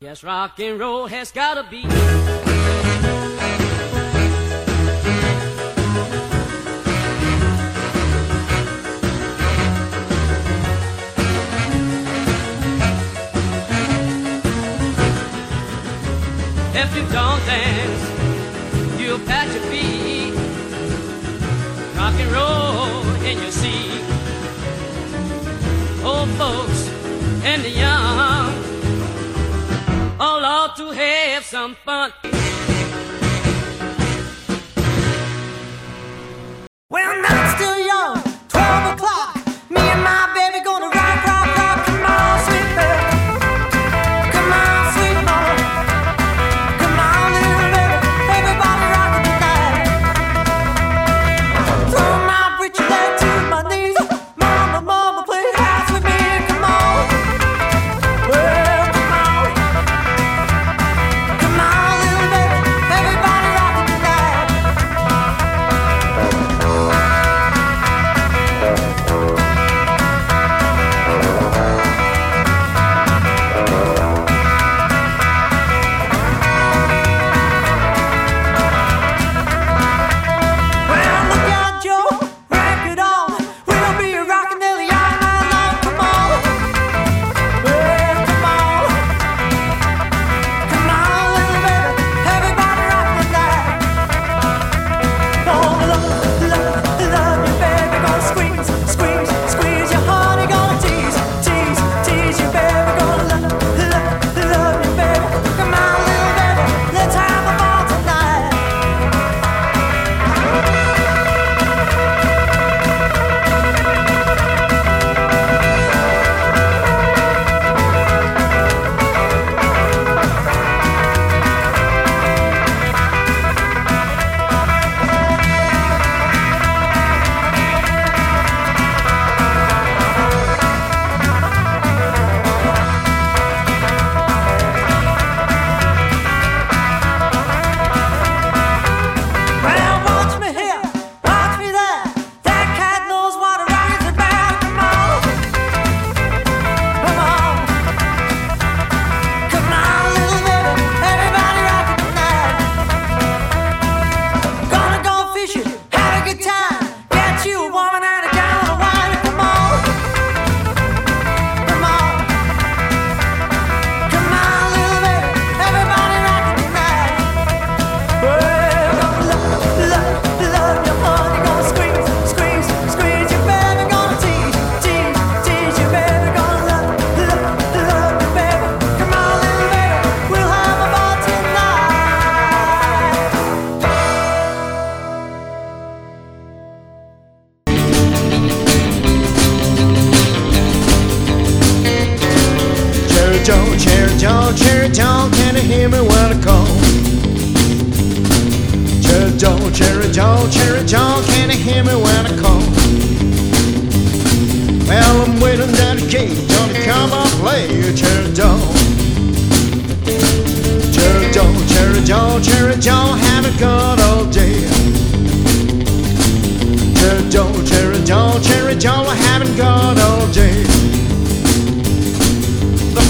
Yes, rock and roll has gotta be. If you don't dance, you'll pat your feet. Rock and roll in your seat. Oh, folks. some fun. Well, not still.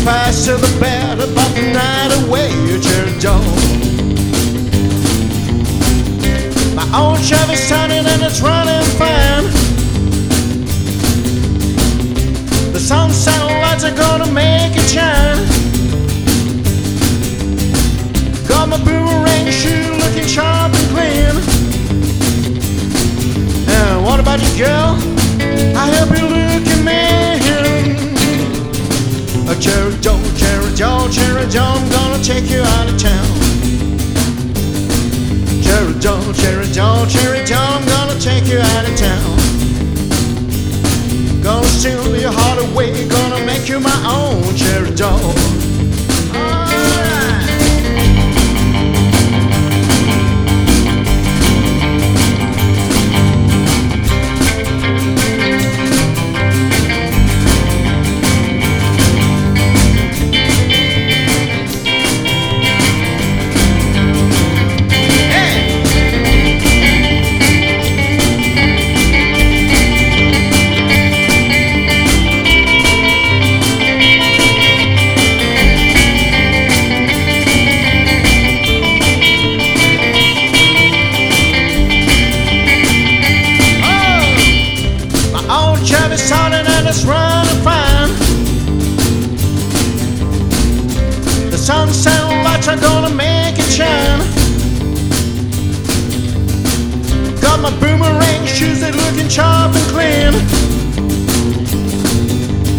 fast to the bed but the night away at your door. My old Chevy's turning and it's running fine. The sun satellites are gonna make it shine. Got my boomerang shoe looking sharp and clean. And what about you, girl? I hope you look at me. Cherry Joe, Cherry Joe, Cherry Joe, I'm gonna take you out of town. Cherry Joe, Cherry Joe, Cherry Joe, I'm gonna take you out of town. Gonna steal your heart away, gonna make you my own, Cherry Joe. And.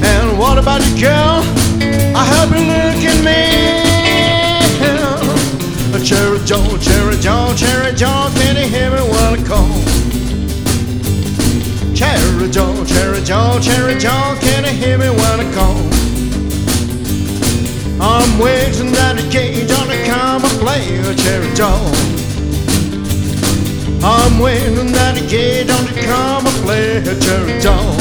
And what about you, girl? I hope you look at me. Cherry Joe, Cherry Joe, Cherry Joe, can you hear me when I call? Cherry Joe, Cherry Joe, Cherry Joe, can you hear me when I call? I'm waiting at the gate on the come and play Cherry Joe. I'm waiting at the gate on play Cherry Joe.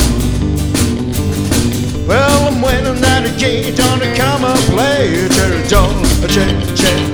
Well, I'm waiting at the gate on the come and play Cherry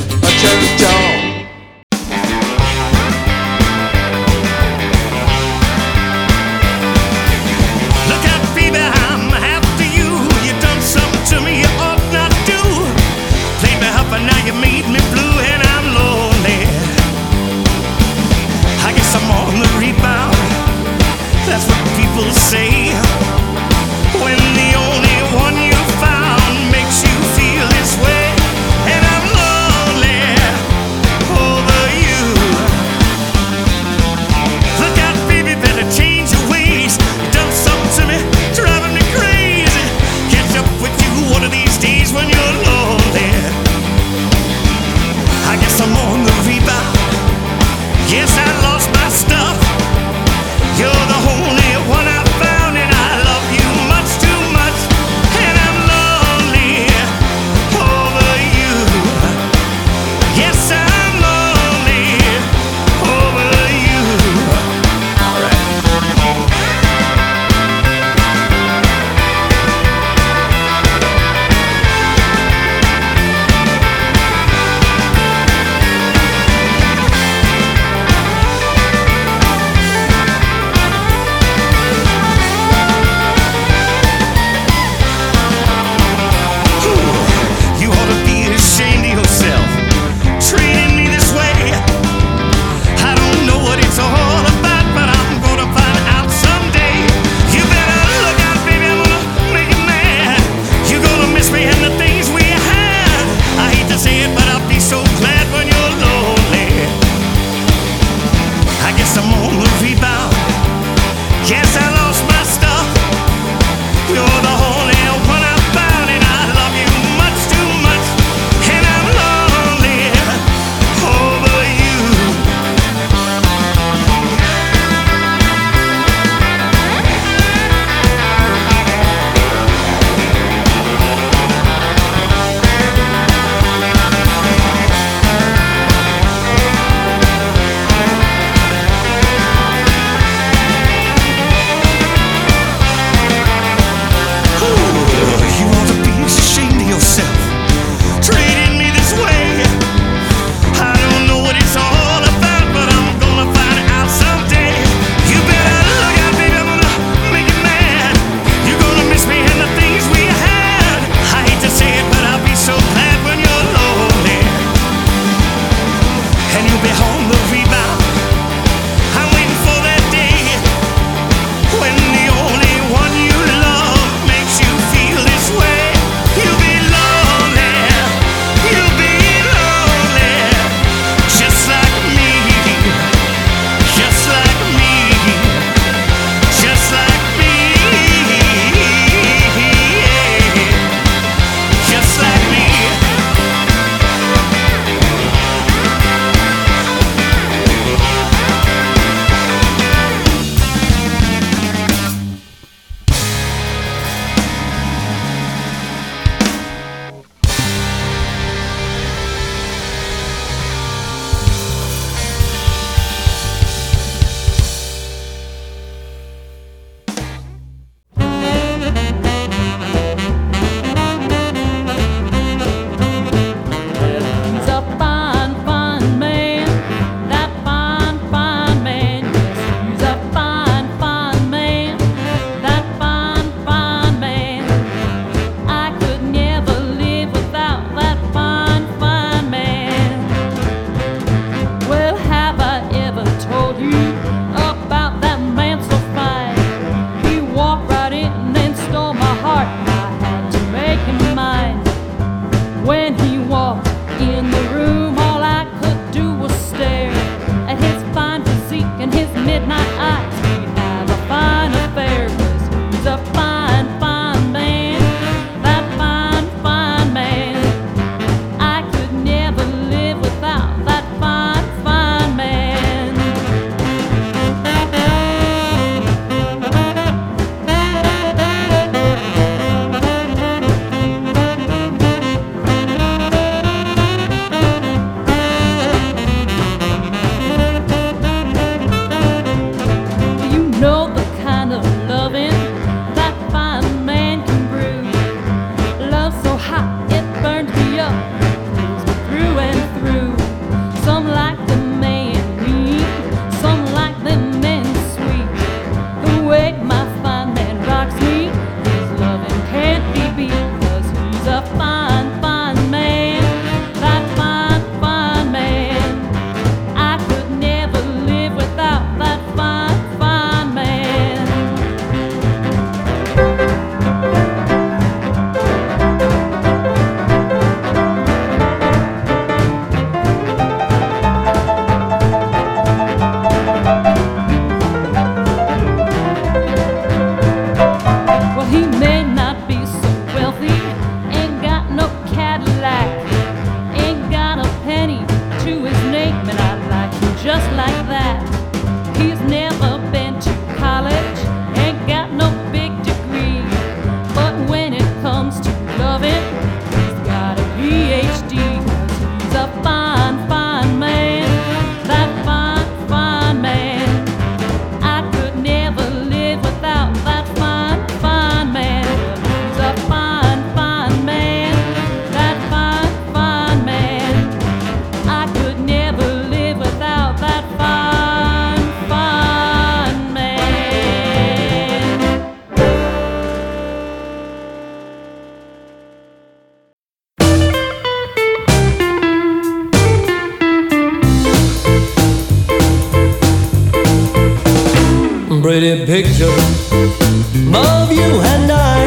Pretty picture of you and I.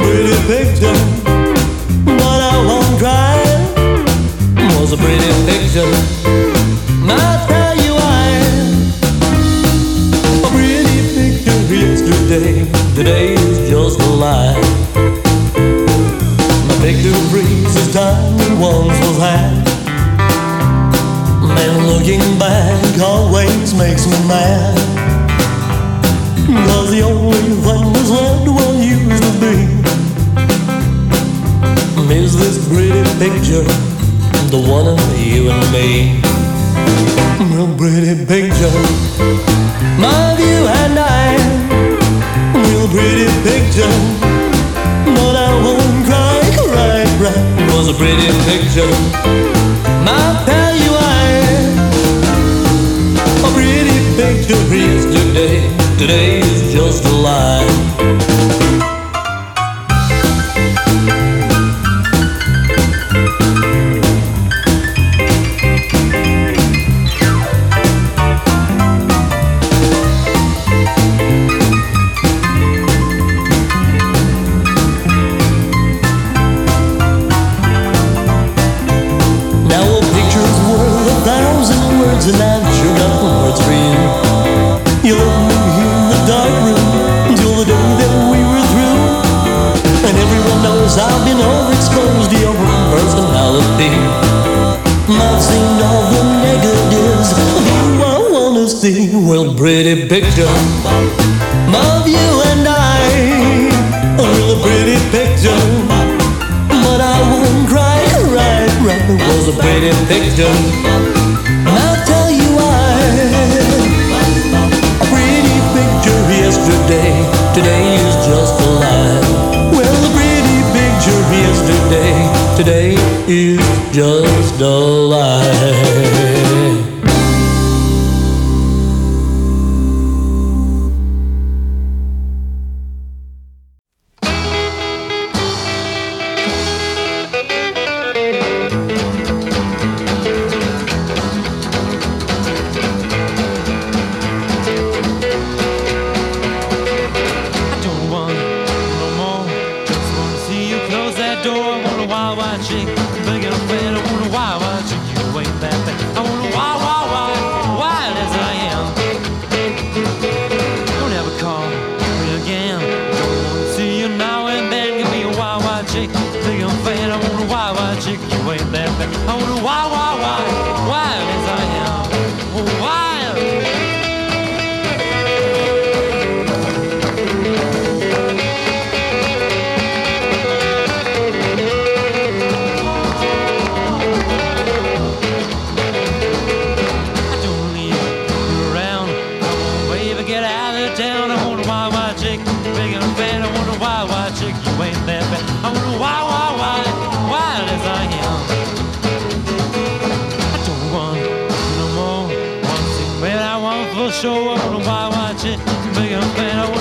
Pretty picture, but I won't cry. Was a pretty picture. I'll tell you why. A pretty picture yesterday. Today is just a lie. My picture freezes time once was high. Man, looking back always makes me mad. The only thing that's left what used to be is this pretty picture, the one of you and me. Real pretty picture of you and I. Real pretty picture, but I won't cry, cry, cry. It was a pretty picture. I'll tell you why. A pretty picture yesterday, today is a lie. Pretty picture of you and I. A really pretty picture. But I won't cry, cry, cry. It was a pretty picture. I'll tell you why. Pretty picture yesterday, today is just a lie. Well, a pretty picture yesterday, today is just a lie. show up and why watch it? Big fan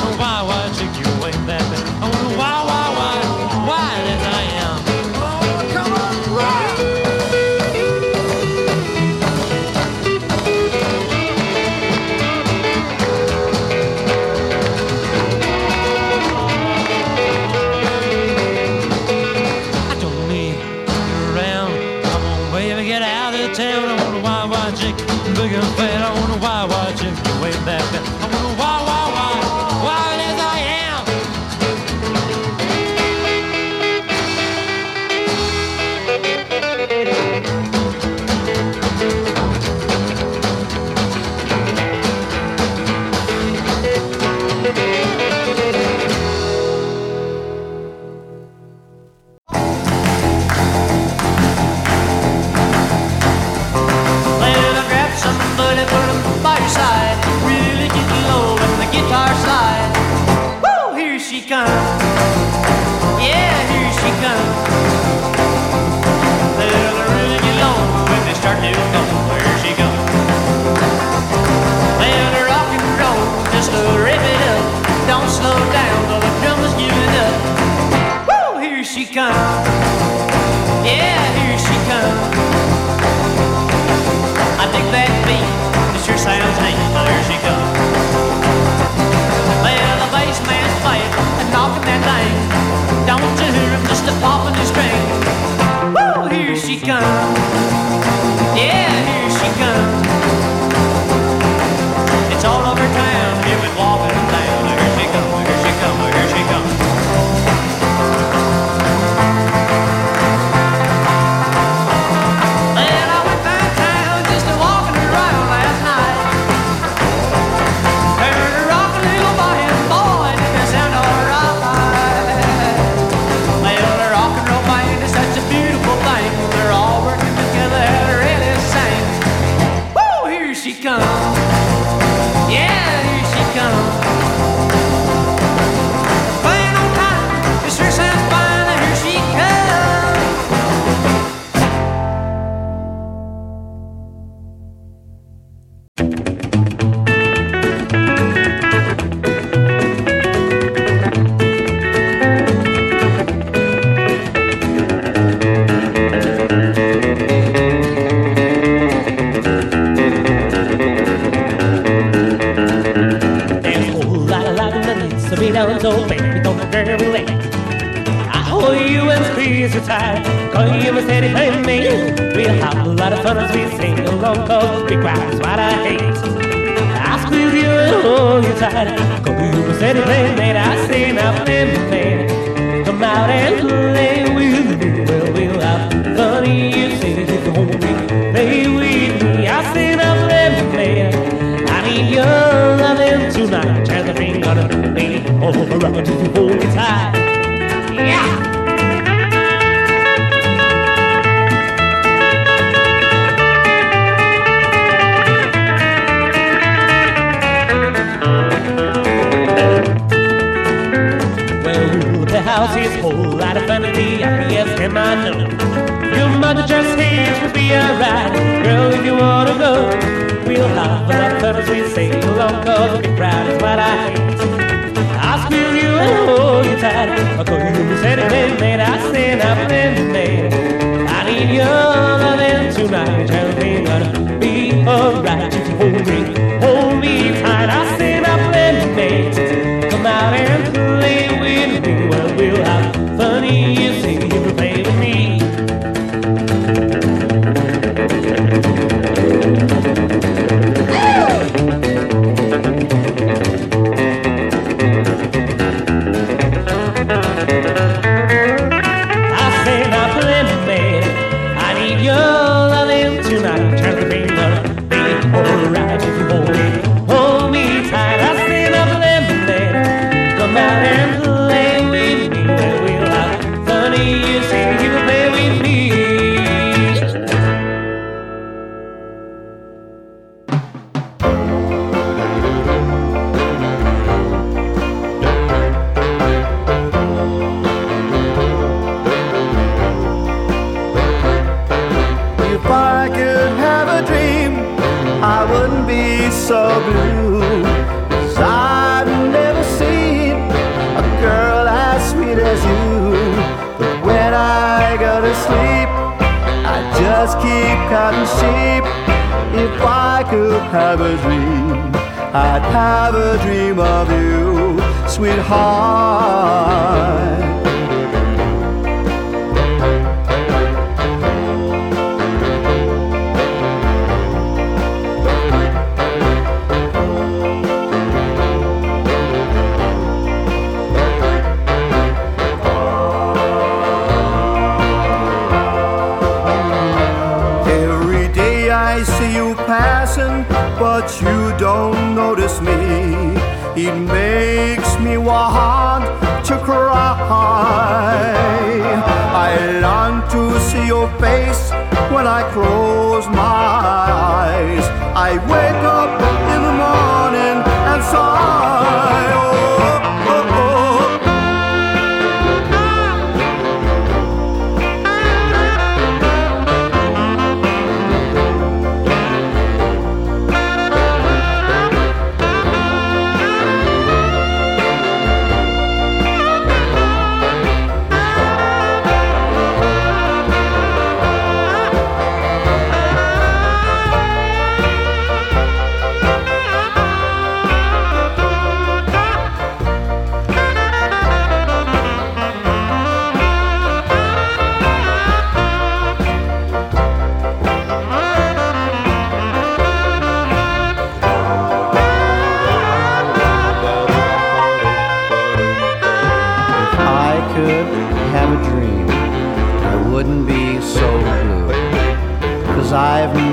the pop on the string. yeah. Sweetheart. Every day I see you passing, but you don't notice me. It makes want to cry. I long to see your face when I close my eyes. I wake up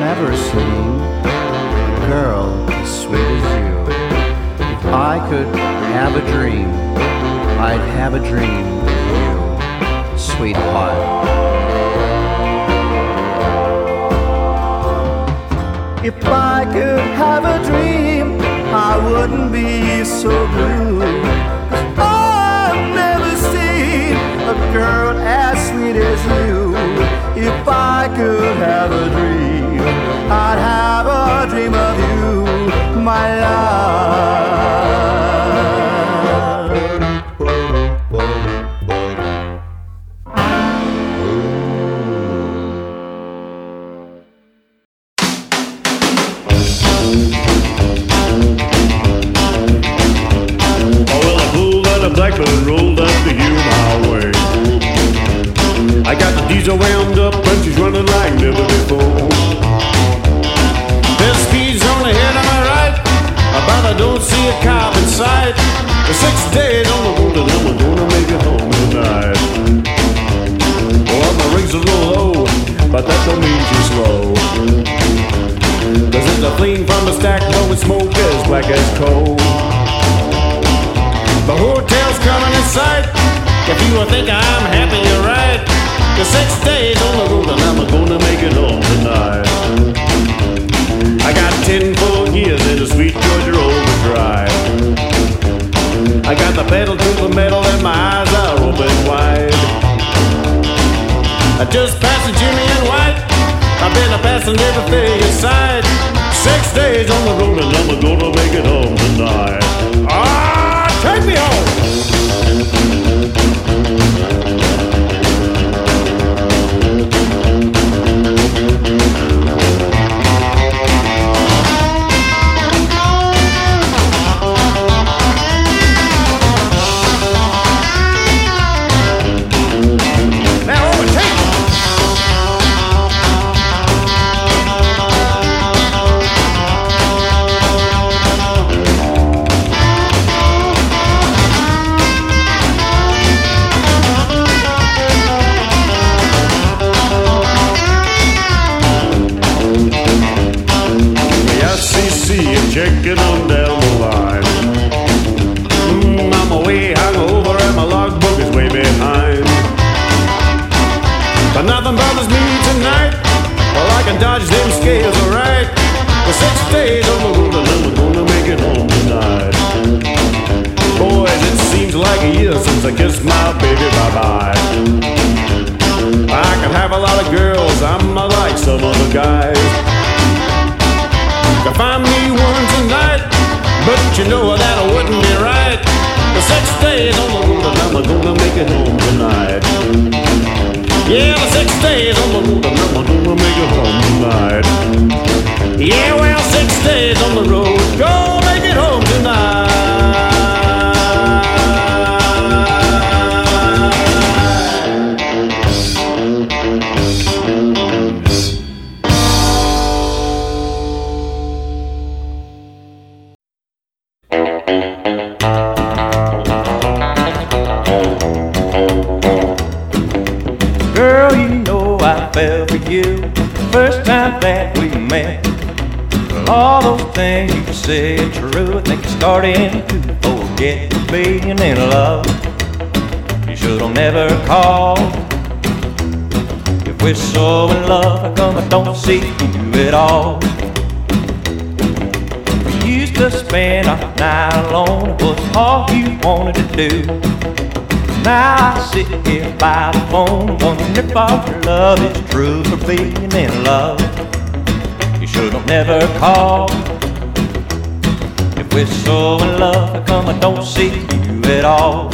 never seen a girl as sweet as you. If I could have a dream, I'd have a dream of you, sweetheart. If I could have a dream, I wouldn't be so blue. I've never seen a girl as sweet as you. If I could have a dream, I'd have a dream of you, my love. Six days on the road and I'm gonna make it home tonight. Well, my ring's a little low, but that don't mean she's slow. Cause it's a clean from a stack, blowing smoke as black as coal. The hotel's coming in sight. If you think I'm happy, you're right. The six days on the road and I'm gonna make it home tonight. I got ten full years in a sweet Georgia overdrive. I got the pedal to the metal and my eyes are open wide. I just passed the Jimmy and White. I've been a passing everything inside. Six days on the road and I'm gonna make it home tonight. Ah, take me home. For you first time that we met. All those things you said true. I think you're starting to forget being in love. You should've never called. If we're so in love, how come I don't see you at all? We used to spend our night alone. It was all you wanted to do. Now I sit here by the phone, wondering if our love is true for being in love. You should have never called. If we're so in love, how come I don't see you at all?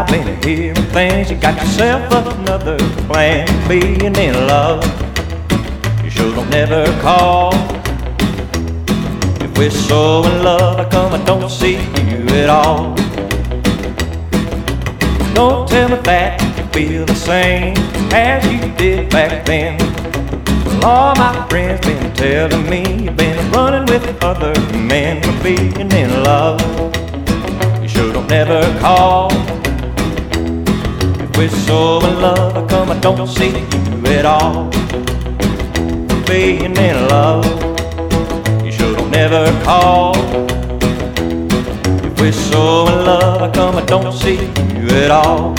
I've been hearing things, you got yourself another plan. Being in love, you should have never called. If we're so in love, I come I don't see you at all? Don't tell me that you feel the same as you did back then. All my friends been telling me you've been running with other men for being in love. You should have never called. We're so in love, come I don't see you at all? Being in love, you should have never called. If we're so in love, how come I don't see you at all?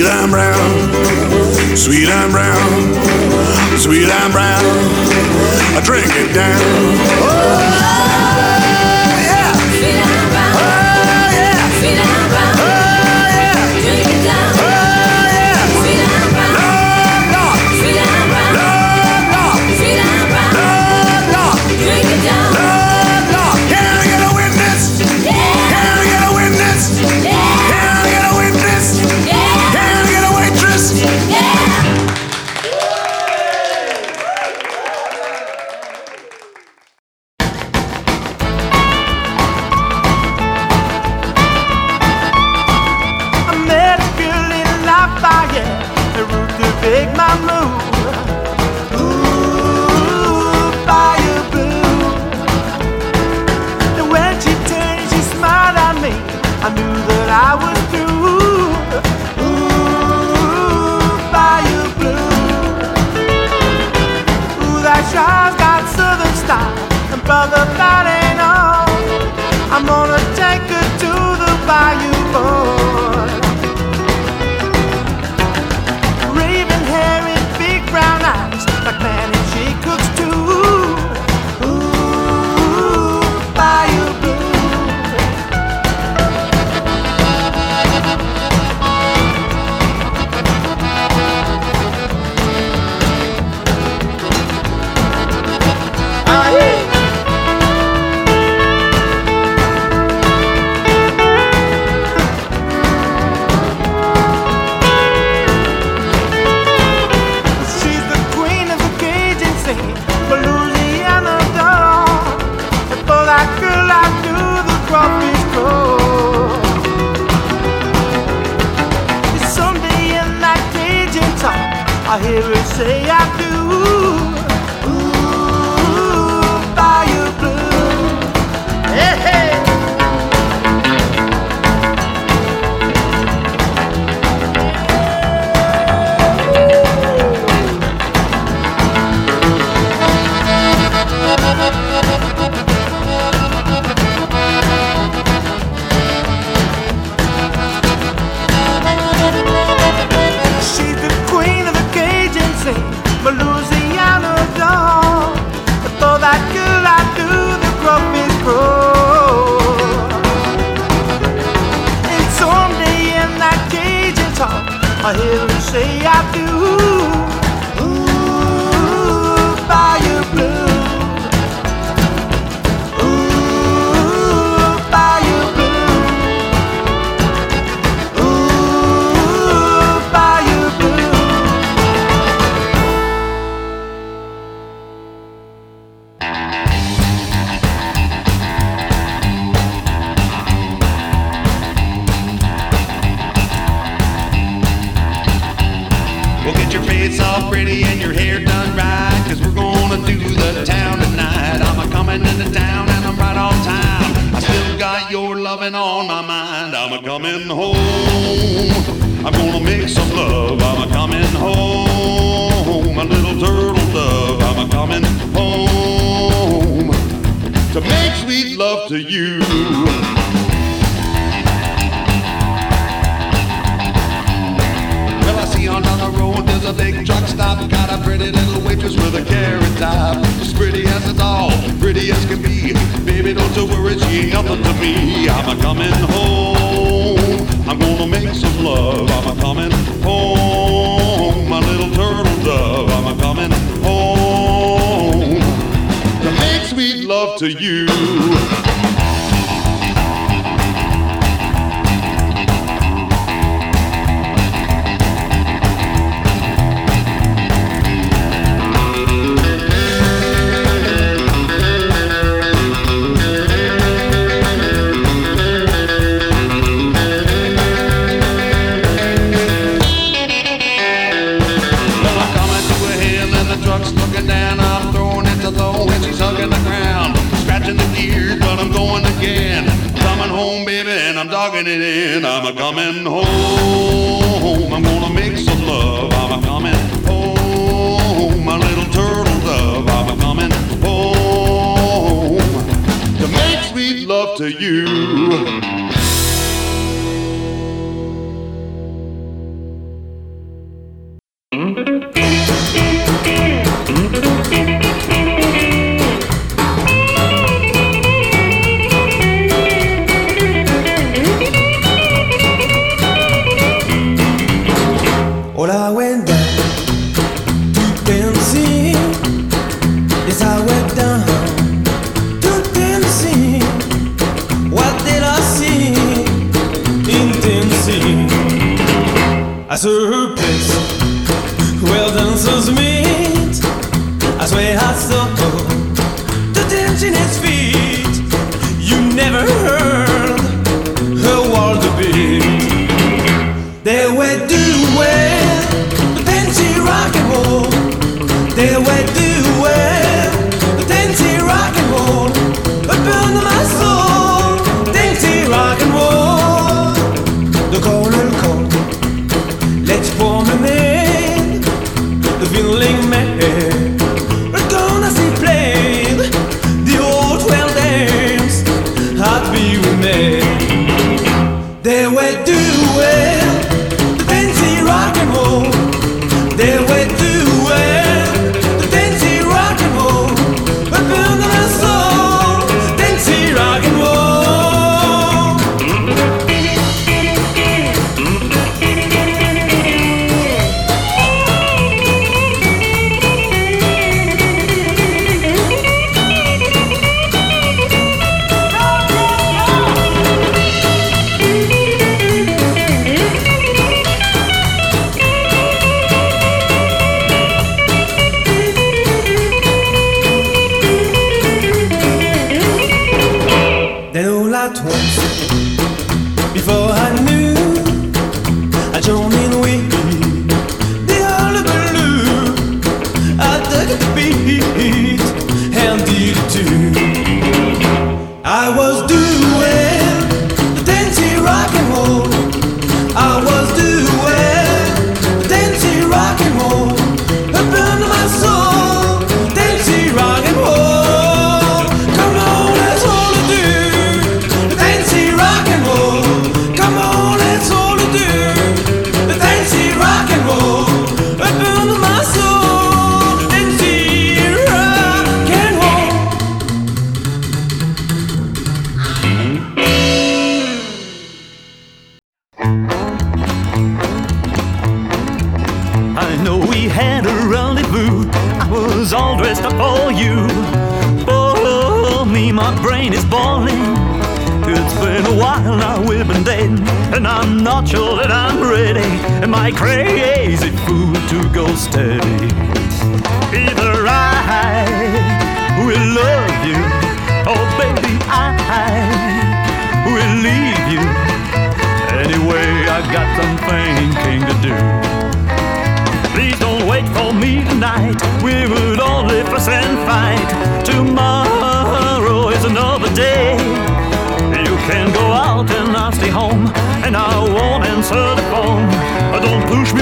Sweet and brown, sweet and brown, sweet and brown, I drink it down. Oh, loving on my mind. I'm a coming home. I'm gonna make some love. I'm a coming home. My little turtle dove. I'm a coming home to make sweet love to you. On down the road there's a big truck stop. Got a pretty little waitress with a carrot top. As pretty as a doll, pretty as can be. Baby, don't you worry, she ain't nothing to me. I'm a coming home. I'm gonna make some love. I'm a coming home. My little turtle dove. I'm a coming home to make sweet love to you. I'm coming home. I'm gonna make some love. I'm coming home. My little turtle dove. I'm coming home to make sweet love to you.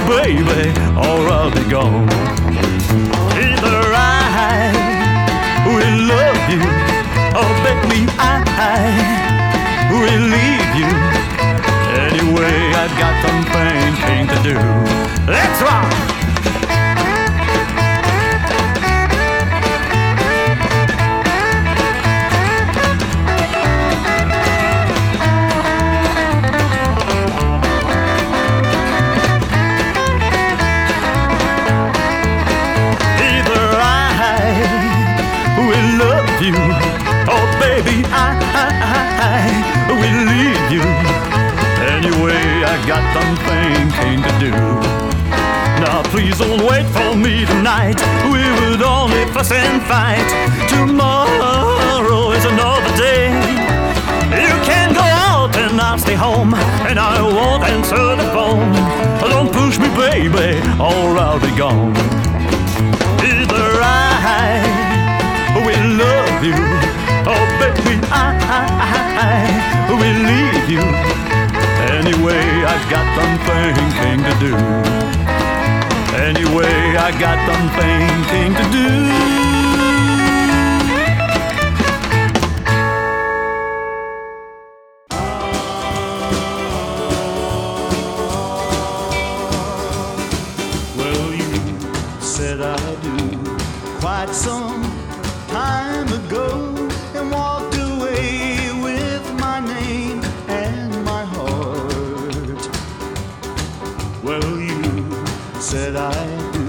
baby, or I'll be gone. Either I will love you, or bet me I will leave you. Anyway, I've got some something to do. Let's rock! got something keen to do. Now please don't wait for me tonight. We would only fuss and fight. Tomorrow is another day. You can go out and I'll stay home, and I won't answer the phone. Don't push me, baby, or I'll be gone. Either I will love you, or baby I, I, I will leave you. Anyway, I got them thinking to do. Anyway, I got them thinking to do. said I do.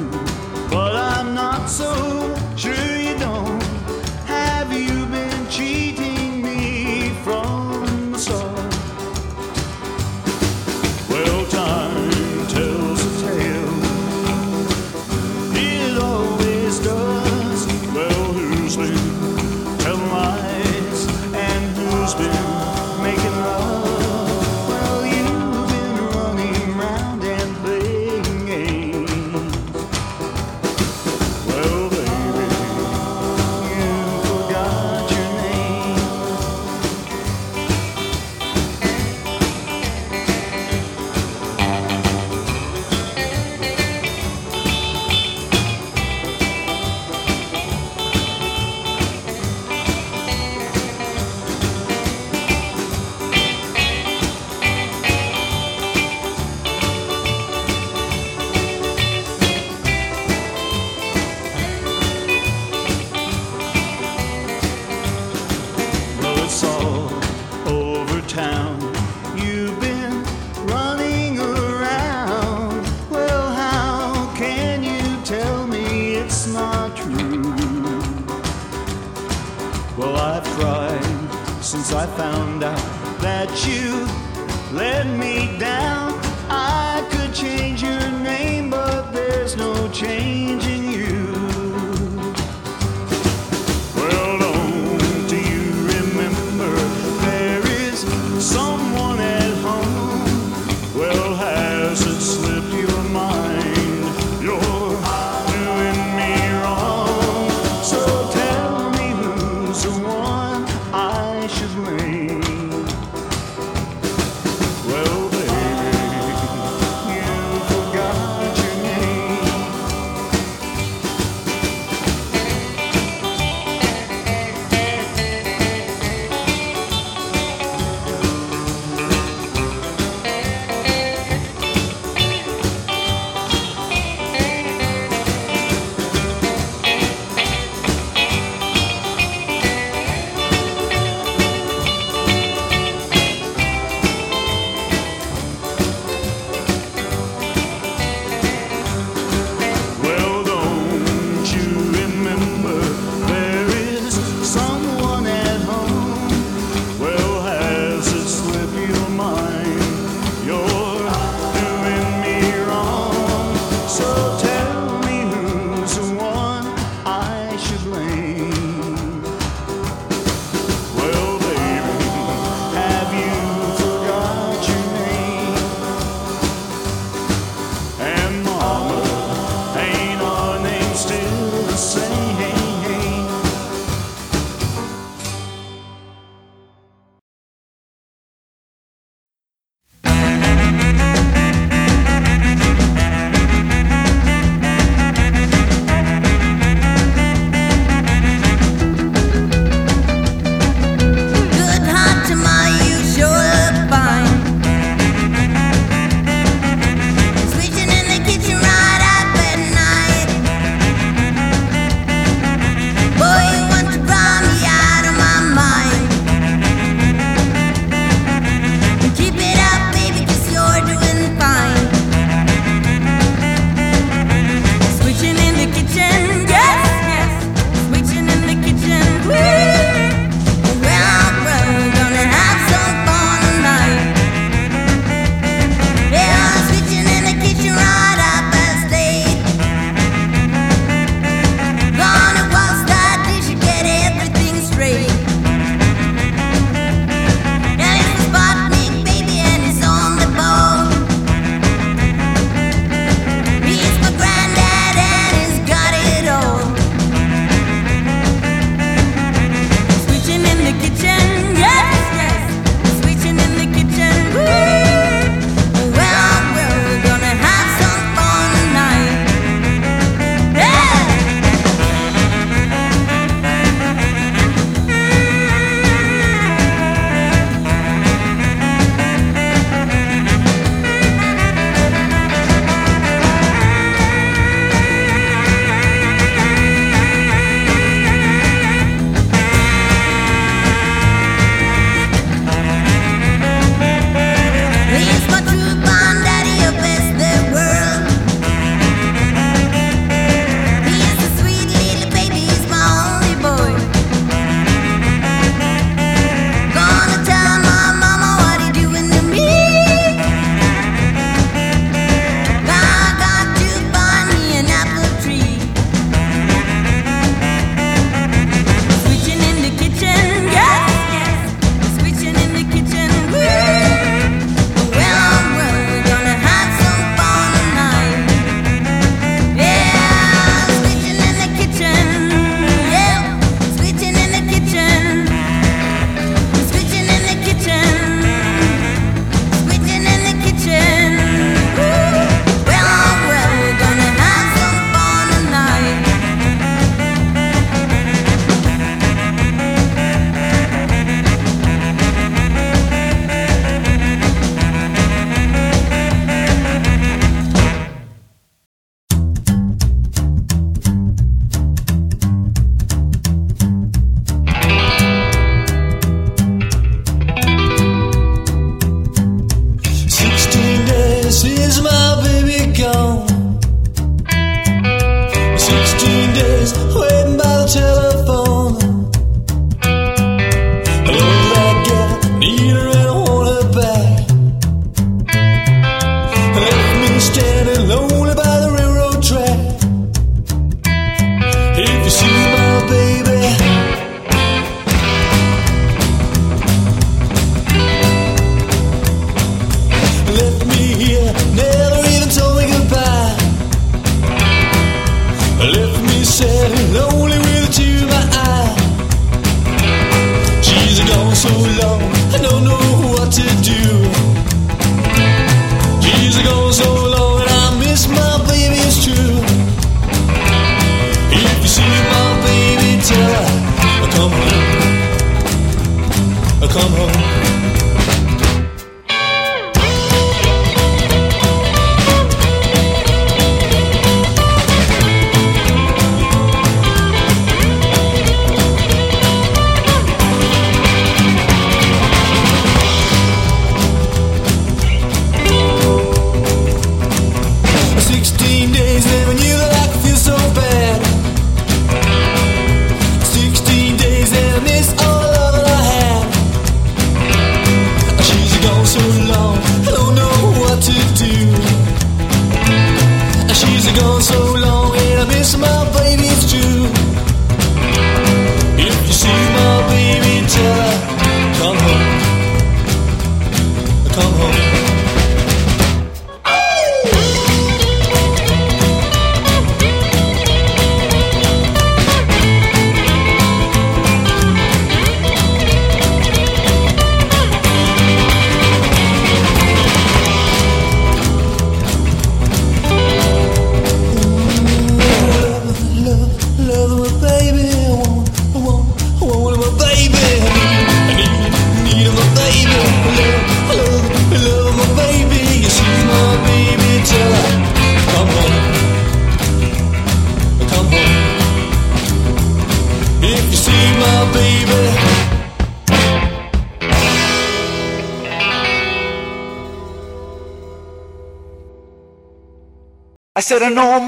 Oh.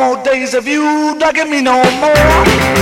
More days of you dogging me no more.